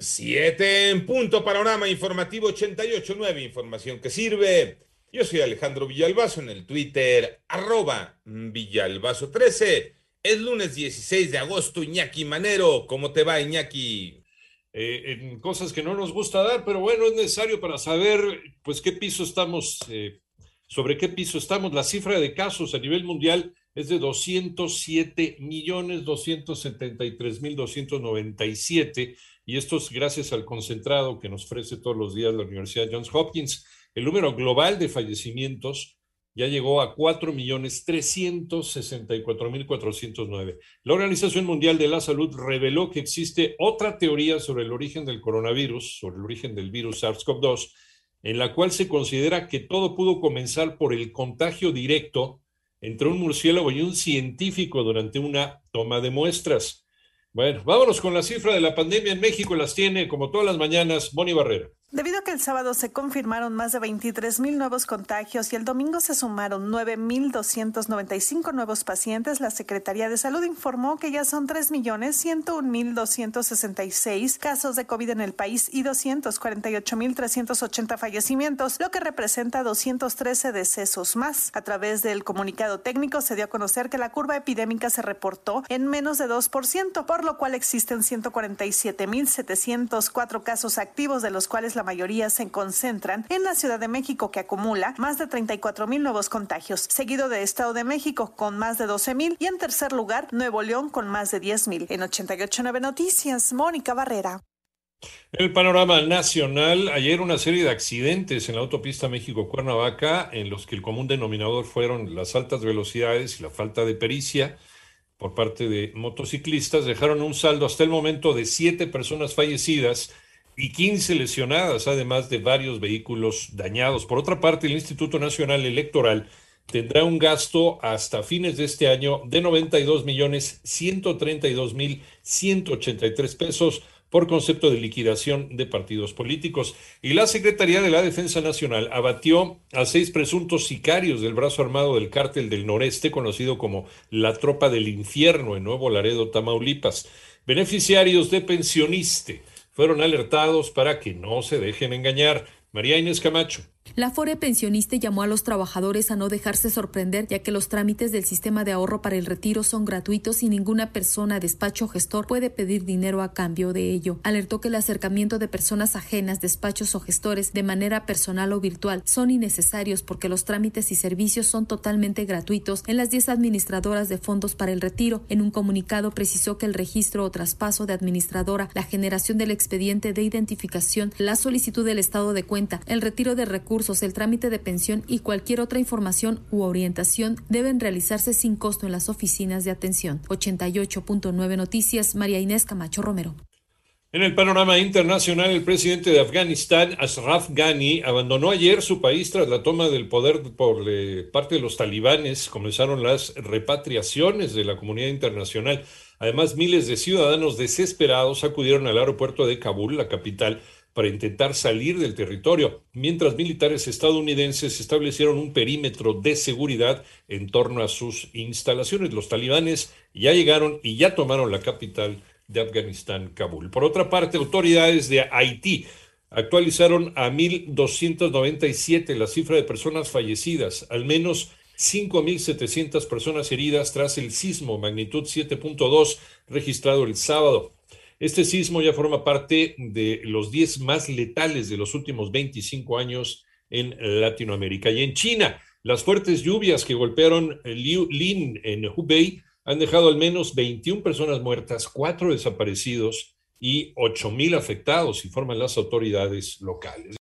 Siete en punto, panorama informativo 88.9, información que sirve. Yo soy Alejandro Villalbazo en el Twitter, arroba Villalbazo13. Es lunes 16 de agosto, Iñaki Manero. ¿Cómo te va, Iñaki? Eh, en cosas que no nos gusta dar, pero bueno, es necesario para saber, pues, qué piso estamos, eh, sobre qué piso estamos. La cifra de casos a nivel mundial es de 207 millones 273 mil 297 y esto es gracias al concentrado que nos ofrece todos los días la Universidad Johns Hopkins. El número global de fallecimientos ya llegó a 4.364.409. La Organización Mundial de la Salud reveló que existe otra teoría sobre el origen del coronavirus, sobre el origen del virus SARS-CoV-2, en la cual se considera que todo pudo comenzar por el contagio directo entre un murciélago y un científico durante una toma de muestras. Bueno, vámonos con la cifra de la pandemia en México. Las tiene, como todas las mañanas, Moni Barrera. Debido a que el sábado se confirmaron más de 23 mil nuevos contagios y el domingo se sumaron 9.295 nuevos pacientes, la Secretaría de Salud informó que ya son 3.101.266 casos de COVID en el país y 248.380 fallecimientos, lo que representa 213 decesos más. A través del comunicado técnico se dio a conocer que la curva epidémica se reportó en menos de 2%, por lo cual existen 147.704 casos activos, de los cuales la mayoría se concentran en la Ciudad de México, que acumula más de 34 mil nuevos contagios, seguido de Estado de México con más de 12 mil y en tercer lugar Nuevo León con más de 10 mil. En 889 Noticias, Mónica Barrera. El panorama nacional, ayer una serie de accidentes en la autopista México-Cuernavaca, en los que el común denominador fueron las altas velocidades y la falta de pericia por parte de motociclistas, dejaron un saldo hasta el momento de siete personas fallecidas y 15 lesionadas, además de varios vehículos dañados. Por otra parte, el Instituto Nacional Electoral tendrá un gasto hasta fines de este año de 92 millones 132 mil 183 pesos por concepto de liquidación de partidos políticos. Y la Secretaría de la Defensa Nacional abatió a seis presuntos sicarios del brazo armado del cártel del noreste, conocido como la Tropa del Infierno en Nuevo Laredo, Tamaulipas. Beneficiarios de pensioniste fueron alertados para que no se dejen engañar. María Inés Camacho. La Fore Pensionista llamó a los trabajadores a no dejarse sorprender, ya que los trámites del sistema de ahorro para el retiro son gratuitos y ninguna persona, despacho o gestor puede pedir dinero a cambio de ello. Alertó que el acercamiento de personas ajenas, despachos o gestores de manera personal o virtual son innecesarios porque los trámites y servicios son totalmente gratuitos en las 10 administradoras de fondos para el retiro. En un comunicado precisó que el registro o traspaso de administradora, la generación del expediente de identificación, la solicitud del estado de cuenta, el retiro de recursos, el trámite de pensión y cualquier otra información u orientación deben realizarse sin costo en las oficinas de atención. 88.9 Noticias, María Inés Camacho Romero. En el panorama internacional, el presidente de Afganistán, Ashraf Ghani, abandonó ayer su país tras la toma del poder por eh, parte de los talibanes. Comenzaron las repatriaciones de la comunidad internacional. Además, miles de ciudadanos desesperados acudieron al aeropuerto de Kabul, la capital, para intentar salir del territorio, mientras militares estadounidenses establecieron un perímetro de seguridad en torno a sus instalaciones. Los talibanes ya llegaron y ya tomaron la capital de Afganistán, Kabul. Por otra parte, autoridades de Haití actualizaron a 1.297 la cifra de personas fallecidas, al menos 5.700 personas heridas tras el sismo magnitud 7.2 registrado el sábado. Este sismo ya forma parte de los 10 más letales de los últimos 25 años en Latinoamérica. Y en China, las fuertes lluvias que golpearon Liu Lin en Hubei han dejado al menos 21 personas muertas, 4 desaparecidos y 8 mil afectados, informan las autoridades locales.